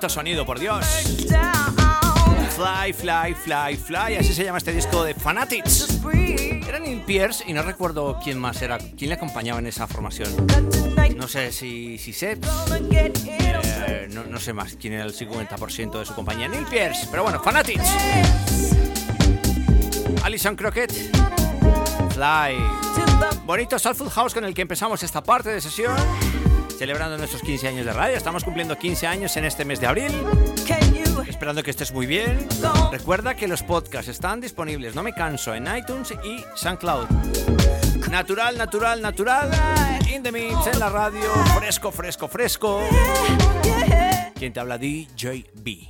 bonito sonido, por Dios. Fly, fly, fly, fly. Así se llama este disco de Fanatics. Era Neil Pierce y no recuerdo quién más era, quién le acompañaba en esa formación. No sé si, si on eh, no, sé más quién era el 50% de su compañía. Neil Pierce, pero bueno, Fanatics. Alison Crockett, Fly. Bonito Soulful House con el que empezamos esta parte de sesión. Celebrando nuestros 15 años de radio. Estamos cumpliendo 15 años en este mes de abril. Esperando que estés muy bien. Recuerda que los podcasts están disponibles, no me canso, en iTunes y SoundCloud. Natural, natural, natural. In the mix, en la radio. Fresco, fresco, fresco. Quien te habla DJB.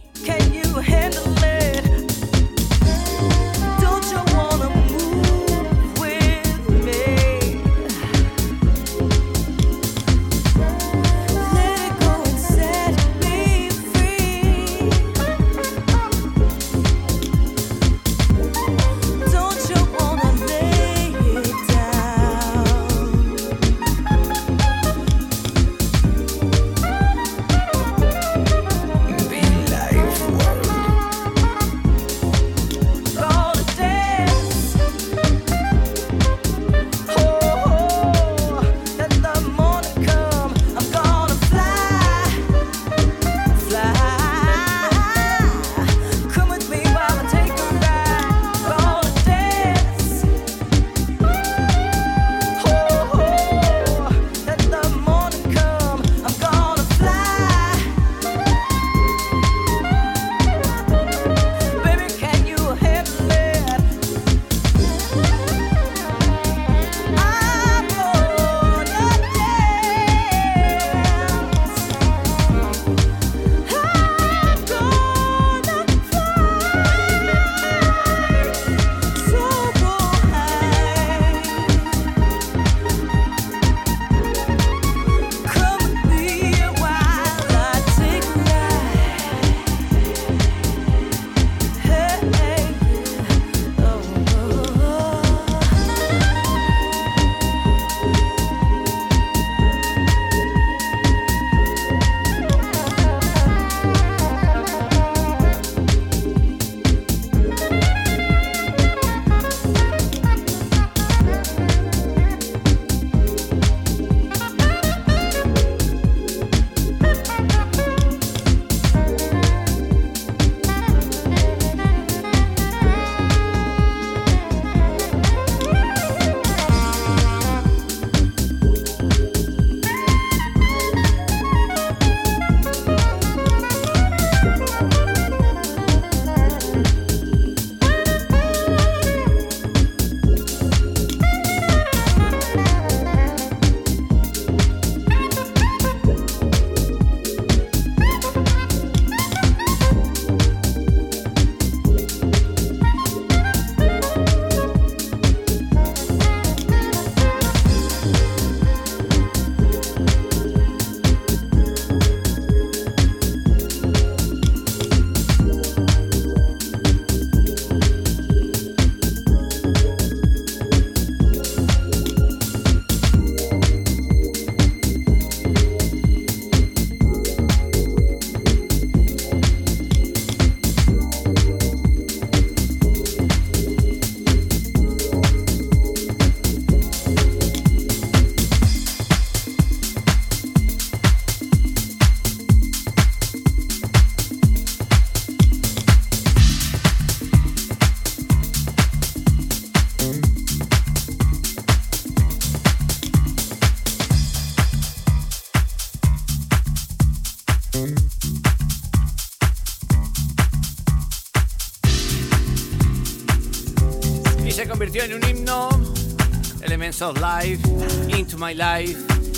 Of Life, Into My Life.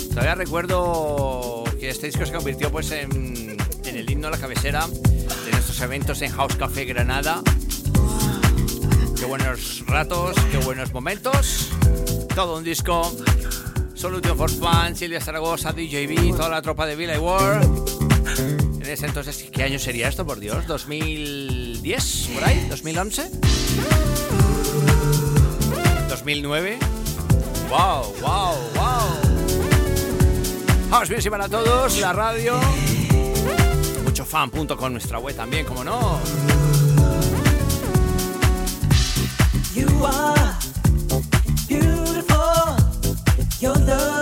Todavía recuerdo que este disco se convirtió pues en, el himno a la cabecera de nuestros eventos en House Café Granada. Qué buenos ratos, qué buenos momentos. Todo un disco. Solution for Fun, Silvia Zaragoza, DJB, toda la tropa de Villa World. En ese entonces, ¿qué año sería esto, por Dios? ¿2010? ¿Por ahí? ¿2011? ¿2009? wow, wow, wow. House Music para todos, la radio. Muchofan.com, nuestra web también, como no. You are beautiful. Your love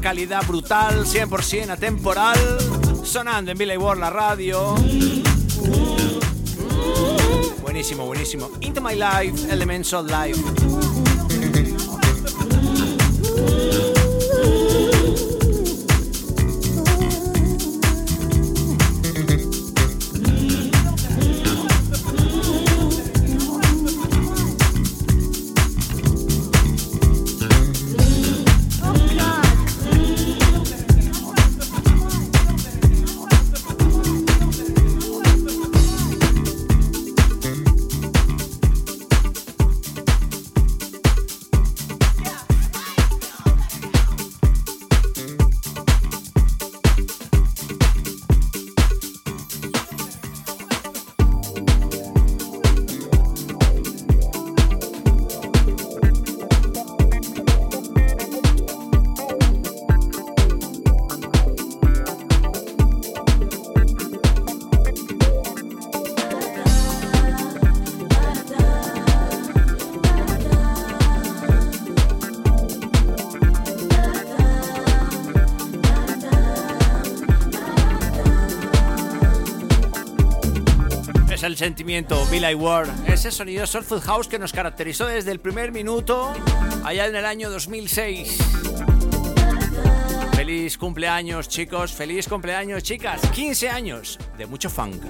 calidad brutal, 100% atemporal. Sonando en Billy World la radio. Buenísimo, buenísimo. Into My Life, Elements of Life. Sentimiento, Billy Ward, ese sonido Soulful House que nos caracterizó desde el primer minuto, allá en el año 2006. Feliz cumpleaños, chicos, feliz cumpleaños, chicas, 15 años de mucho funk.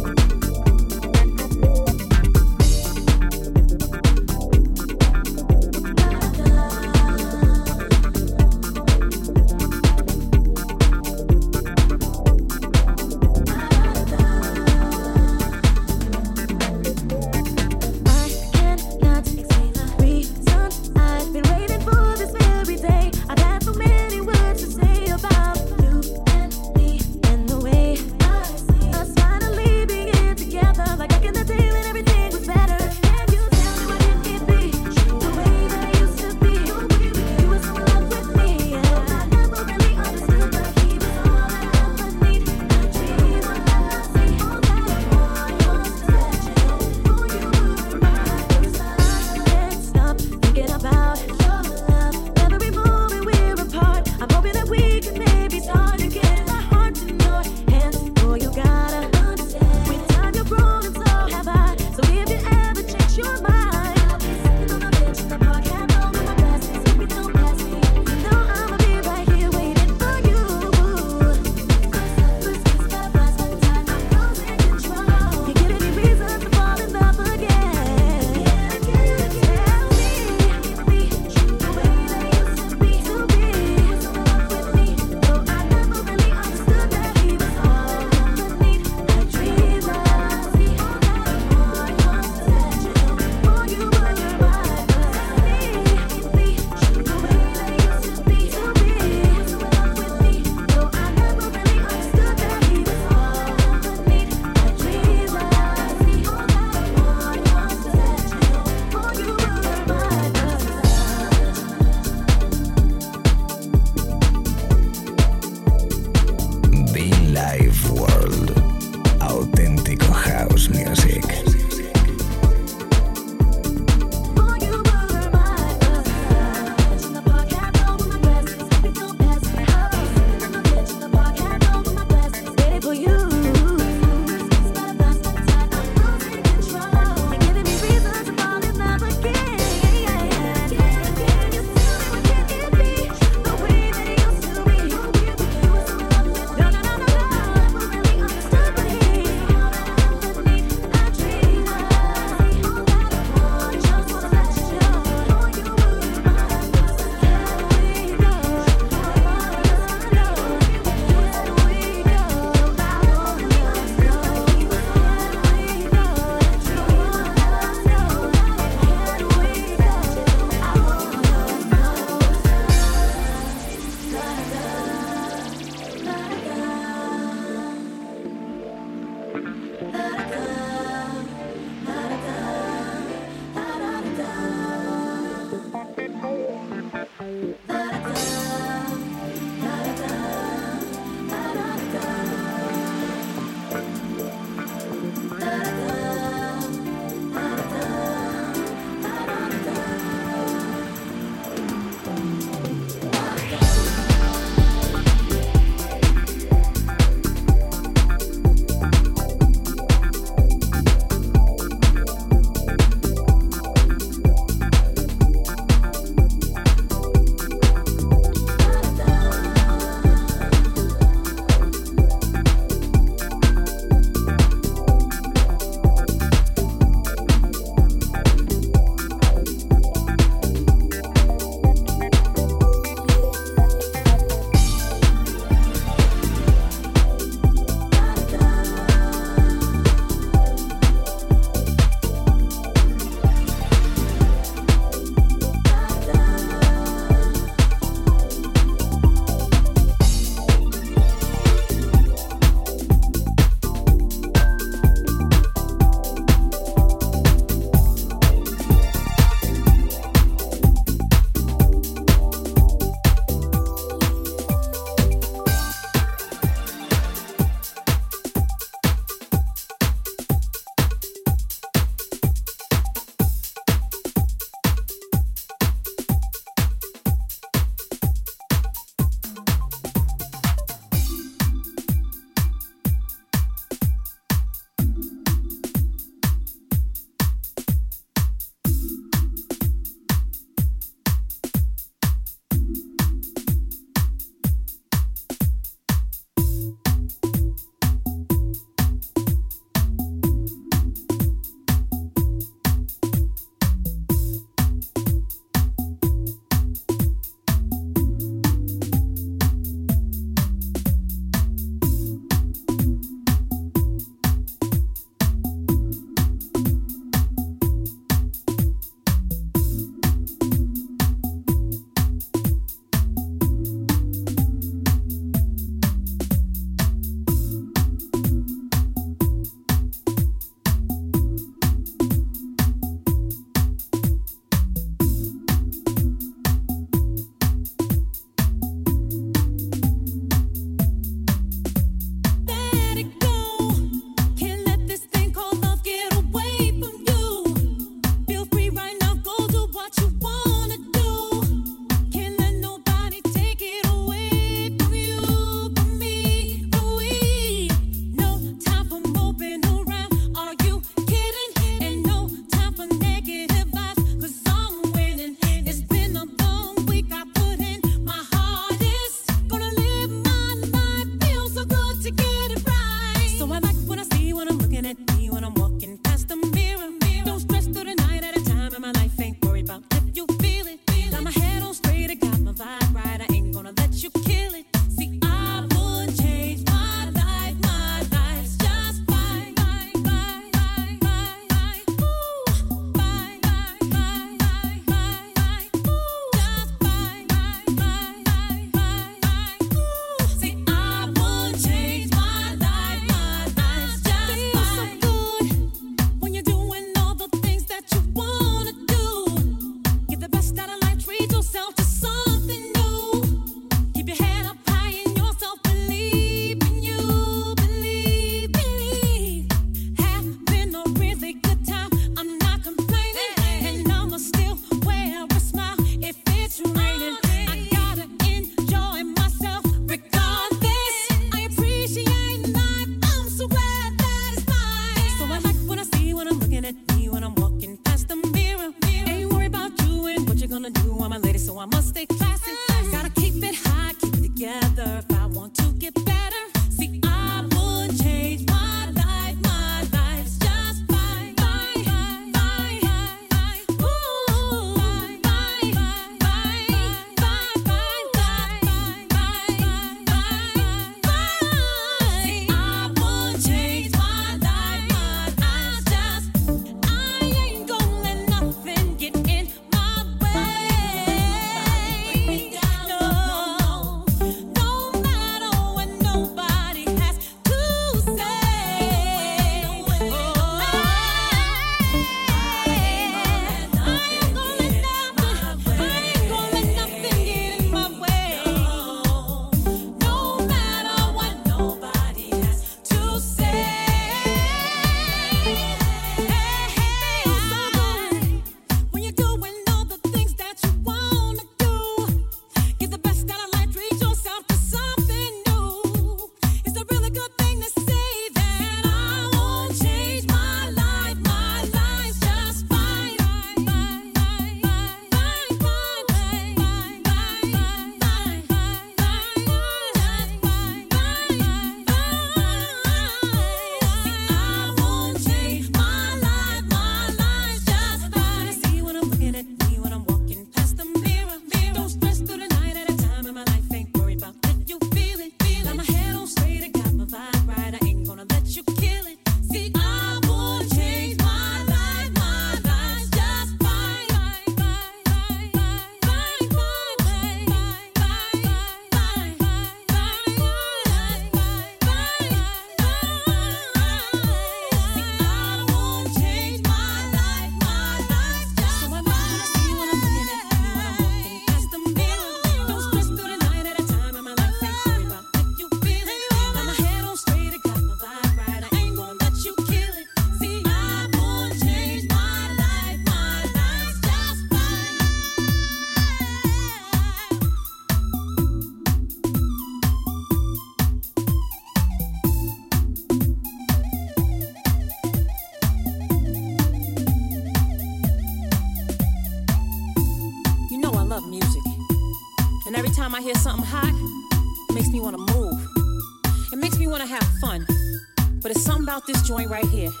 point right here.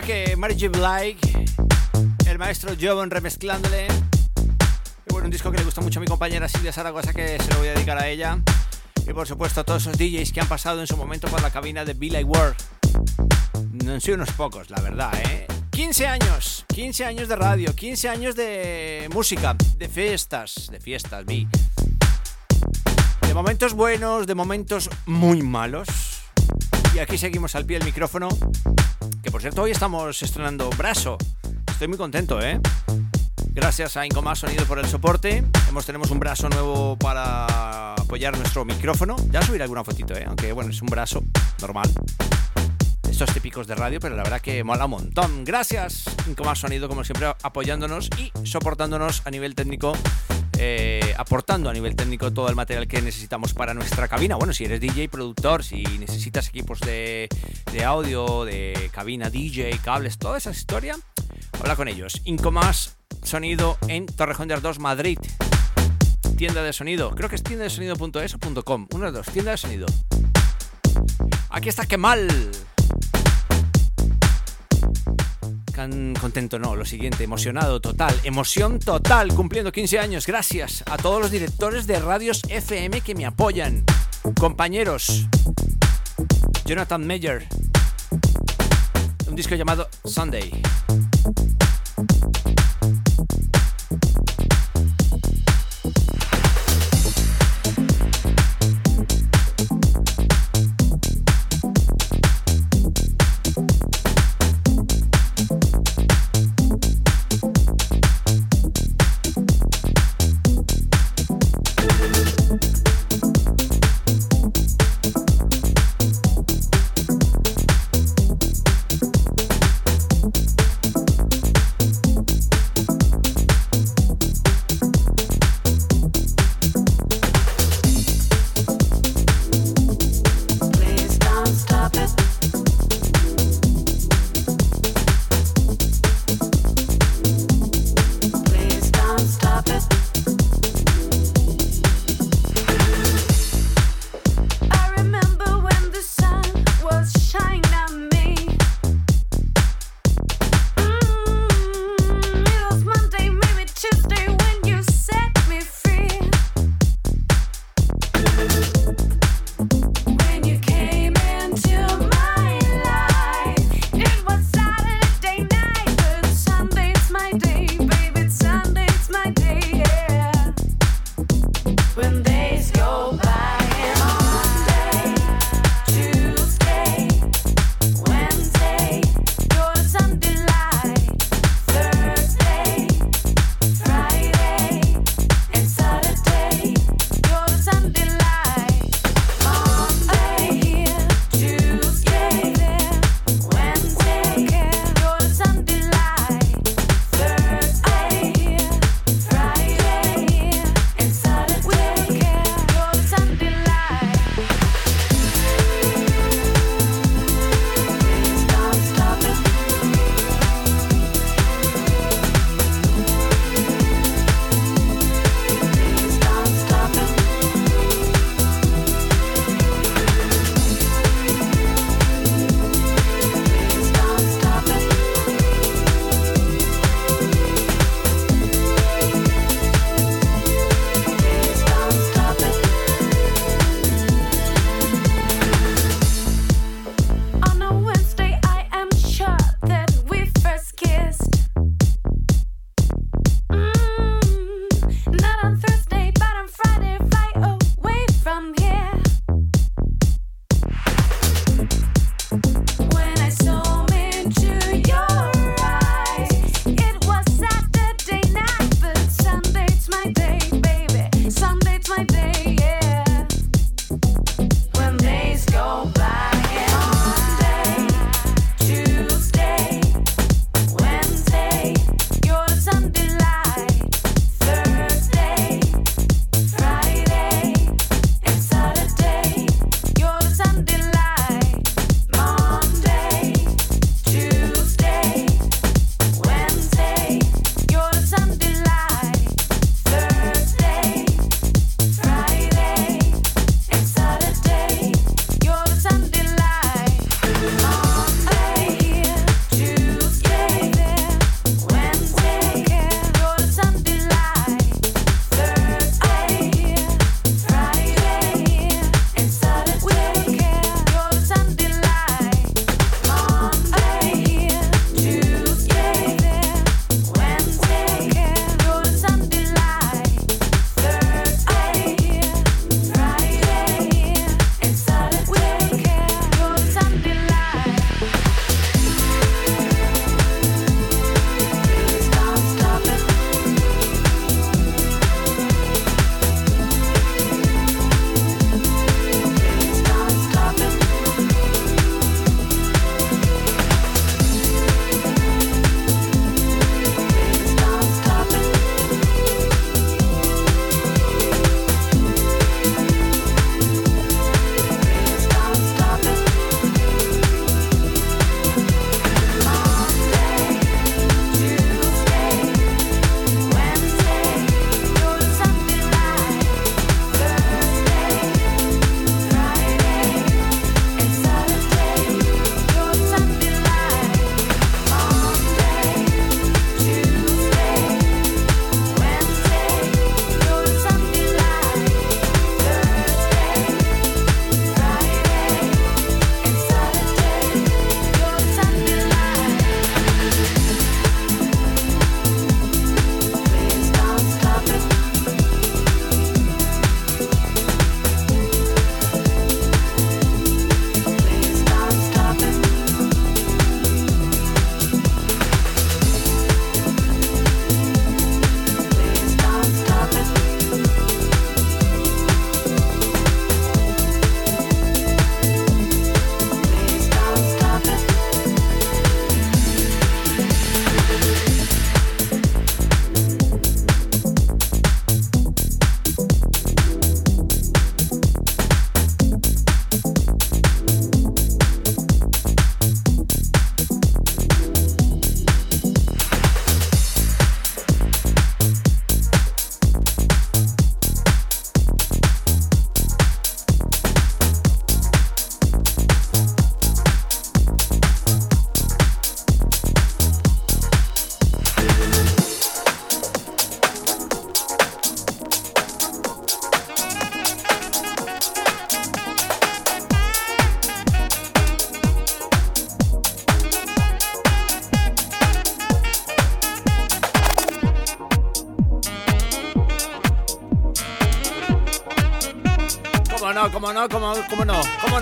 Track Mary J. Blige, el maestro Jovan remezclándole. Bueno, un disco que le gusta mucho a mi compañera Silvia Zaragoza, que se lo voy a dedicar a ella. Y por supuesto a todos esos DJs que han pasado en su momento por la cabina de Be Like World. No han unos pocos, la verdad, ¿eh? 15 años, 15 años de radio, 15 años de música, de fiestas, de fiestas. De momentos buenos, de momentos muy malos. Y aquí seguimos al pie del micrófono. Hoy estamos estrenando Brazo. Estoy muy contento, ¿eh? Gracias a Incomás Sonido por el soporte. Hemos, tenemos un brazo nuevo para apoyar nuestro micrófono. Ya subiré alguna fotito, ¿eh? Aunque bueno, es un brazo normal. Estos típicos de radio, pero la verdad que mola un montón. Gracias, Incomás Sonido, como siempre, apoyándonos y soportándonos a nivel técnico eh, aportando a nivel técnico todo el material que necesitamos para nuestra cabina. Bueno, si eres DJ, productor, si necesitas equipos de, audio, de cabina DJ, cables, toda esa historia, habla con ellos. Incomás Sonido en Torrejón de Ardoz, Madrid. Tienda de sonido, creo que es tienda de sonido.es o .com, uno de dos, tienda de sonido. Aquí está Kemal. Can contento, no, lo siguiente, emocionado total, emoción total, cumpliendo 15 años. Gracias a todos los directores de radios FM que me apoyan. Compañeros, Jonathan Meyer, un disco llamado Sunday.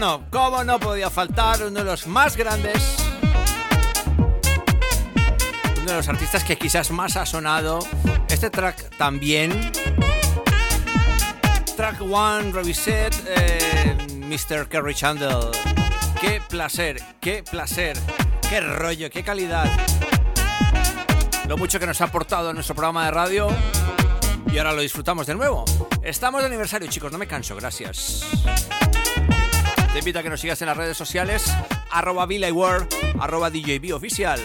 No, cómo no, podía faltar uno de los más grandes, uno de los artistas que quizás más ha sonado. Este track también. Track One, Reviset, eh, Mr. Kerry Chandler. Qué placer, qué placer, qué rollo, qué calidad. Lo mucho que nos ha aportado en nuestro programa de radio y ahora lo disfrutamos de nuevo. Estamos de aniversario, chicos, no me canso, gracias. Te invito a que nos sigas en las redes sociales, arroba World, arroba DJB oficial.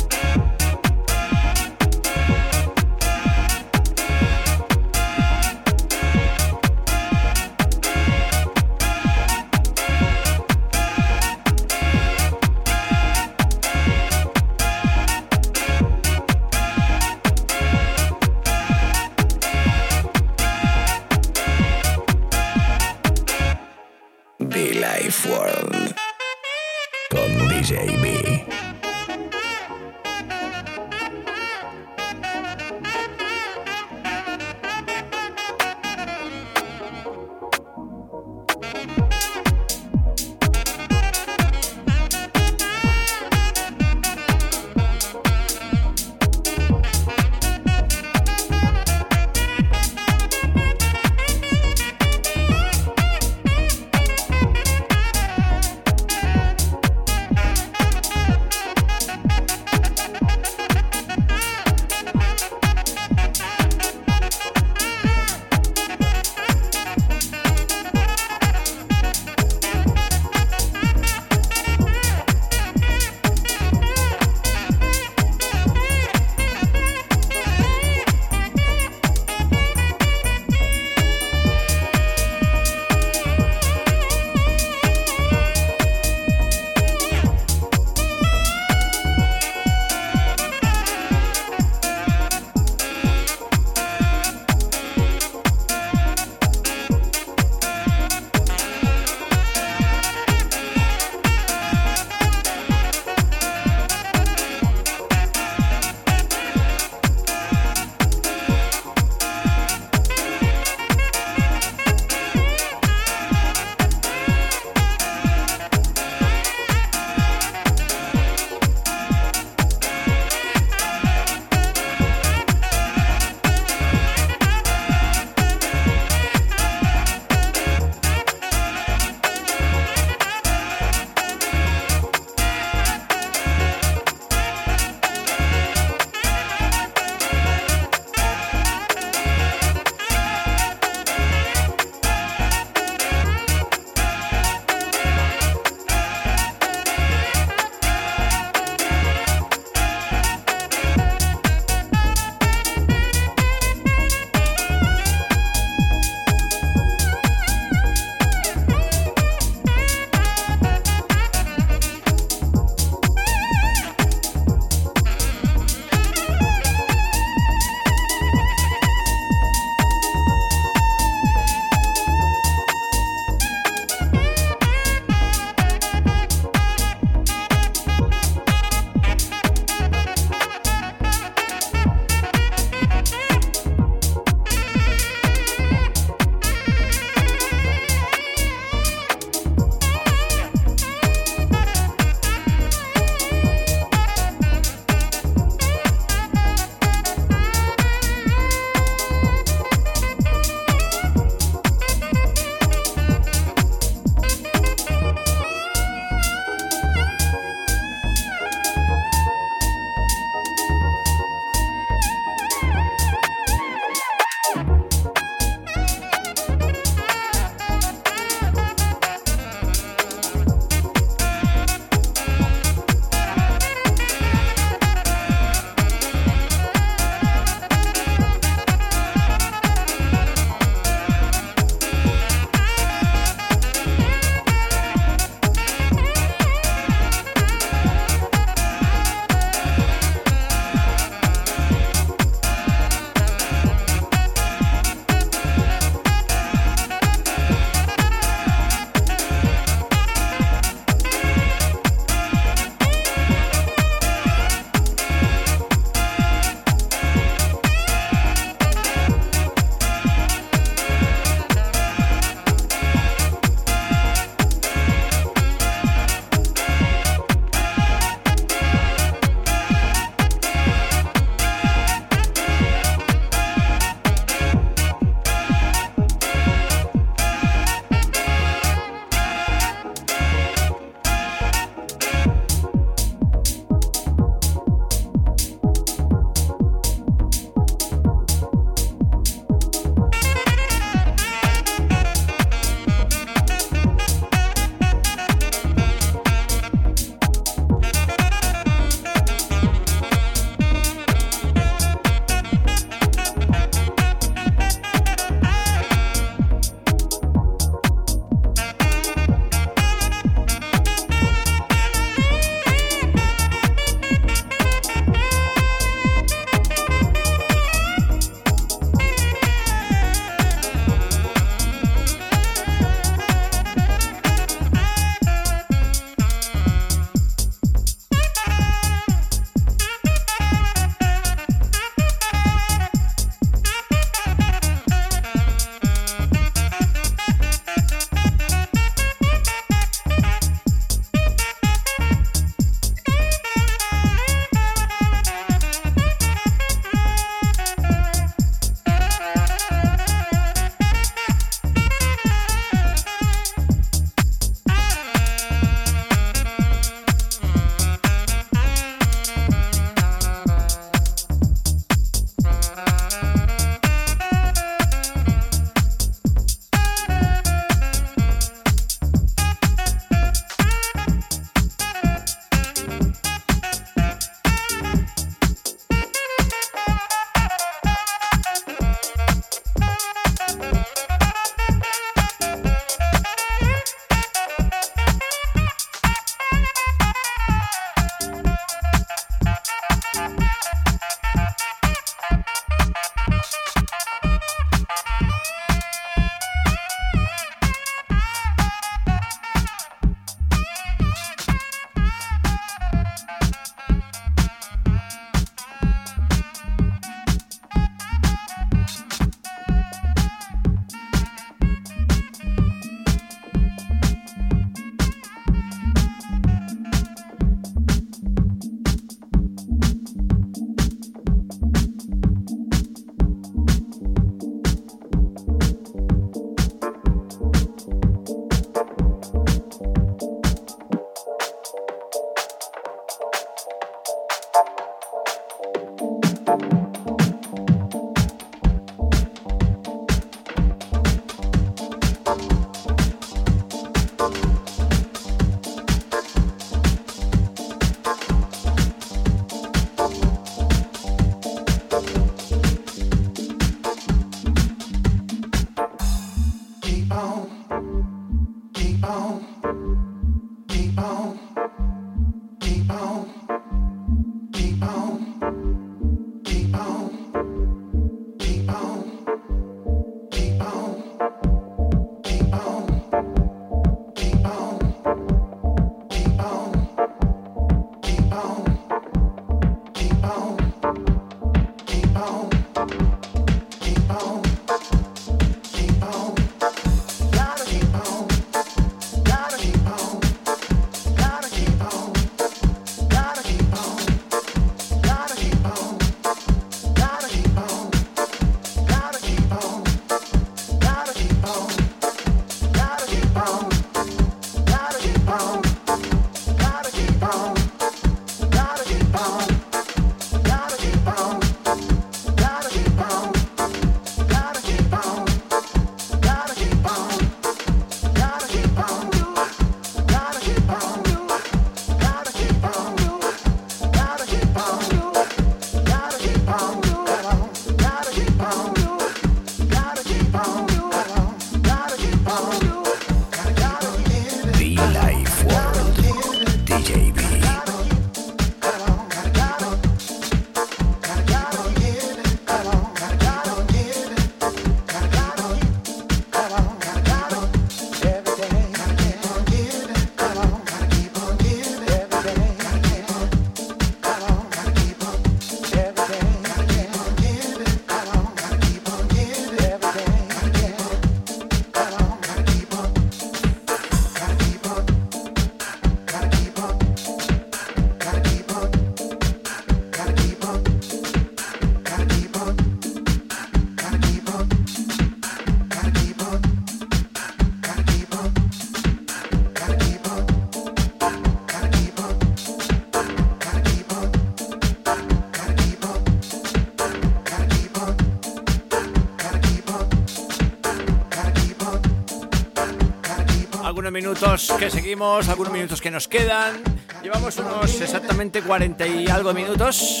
Minutos que seguimos, algunos minutos que nos quedan. Llevamos unos exactamente 40 y algo minutos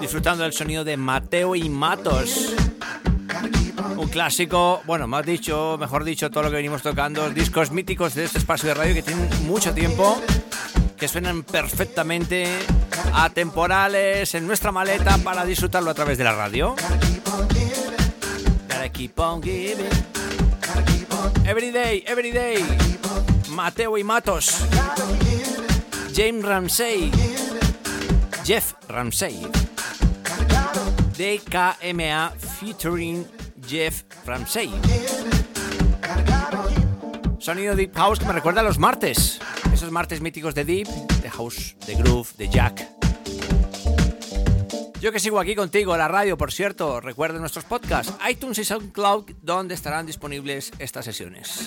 disfrutando del sonido de Mateo y Matos. Un clásico, bueno, más dicho, mejor dicho, todo lo que venimos tocando, discos míticos de este espacio de radio que tienen mucho tiempo, que suenan perfectamente atemporales en nuestra maleta para disfrutarlo a través de la radio. Gotta keep on giving. Every day, every day. Mateo y Matos. James Ramsey. Jeff Ramsey. DKMA featuring Jeff Ramsey. Sonido Deep House que me recuerda a los martes. Esos martes míticos de Deep, de House, de Groove, de Jack. Yo que sigo aquí contigo, la radio, por cierto, recuerden nuestros podcasts, iTunes y SoundCloud, donde estarán disponibles estas sesiones.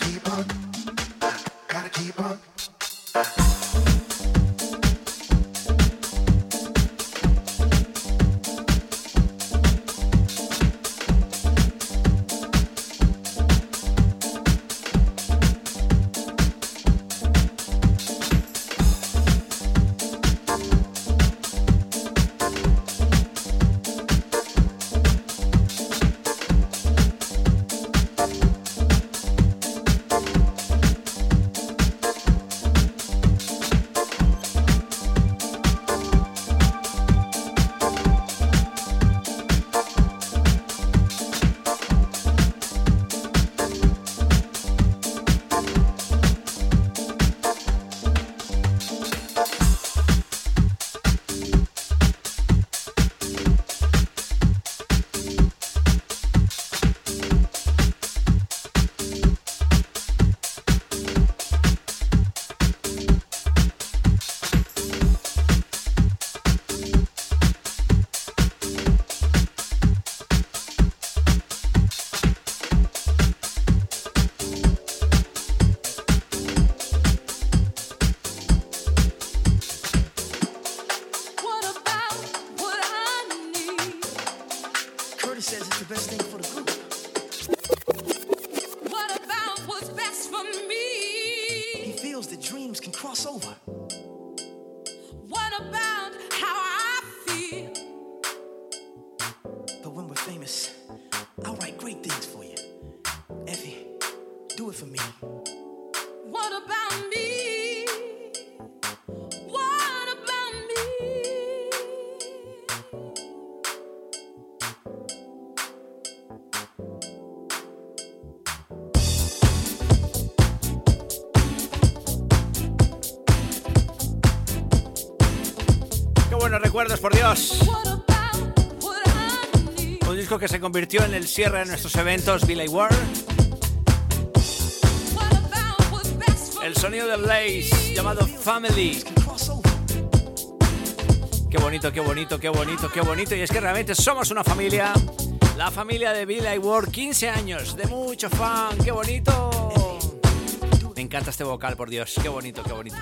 Un disco que se convirtió en el cierre de nuestros eventos best for El sonido de Blaze llamado Family. Qué bonito, qué bonito, qué bonito, qué bonito. Y es que realmente somos una familia. La familia de Billy Ward, 15 años, de mucho fan. Qué bonito. Me encanta este vocal, por Dios. Qué bonito, qué bonito.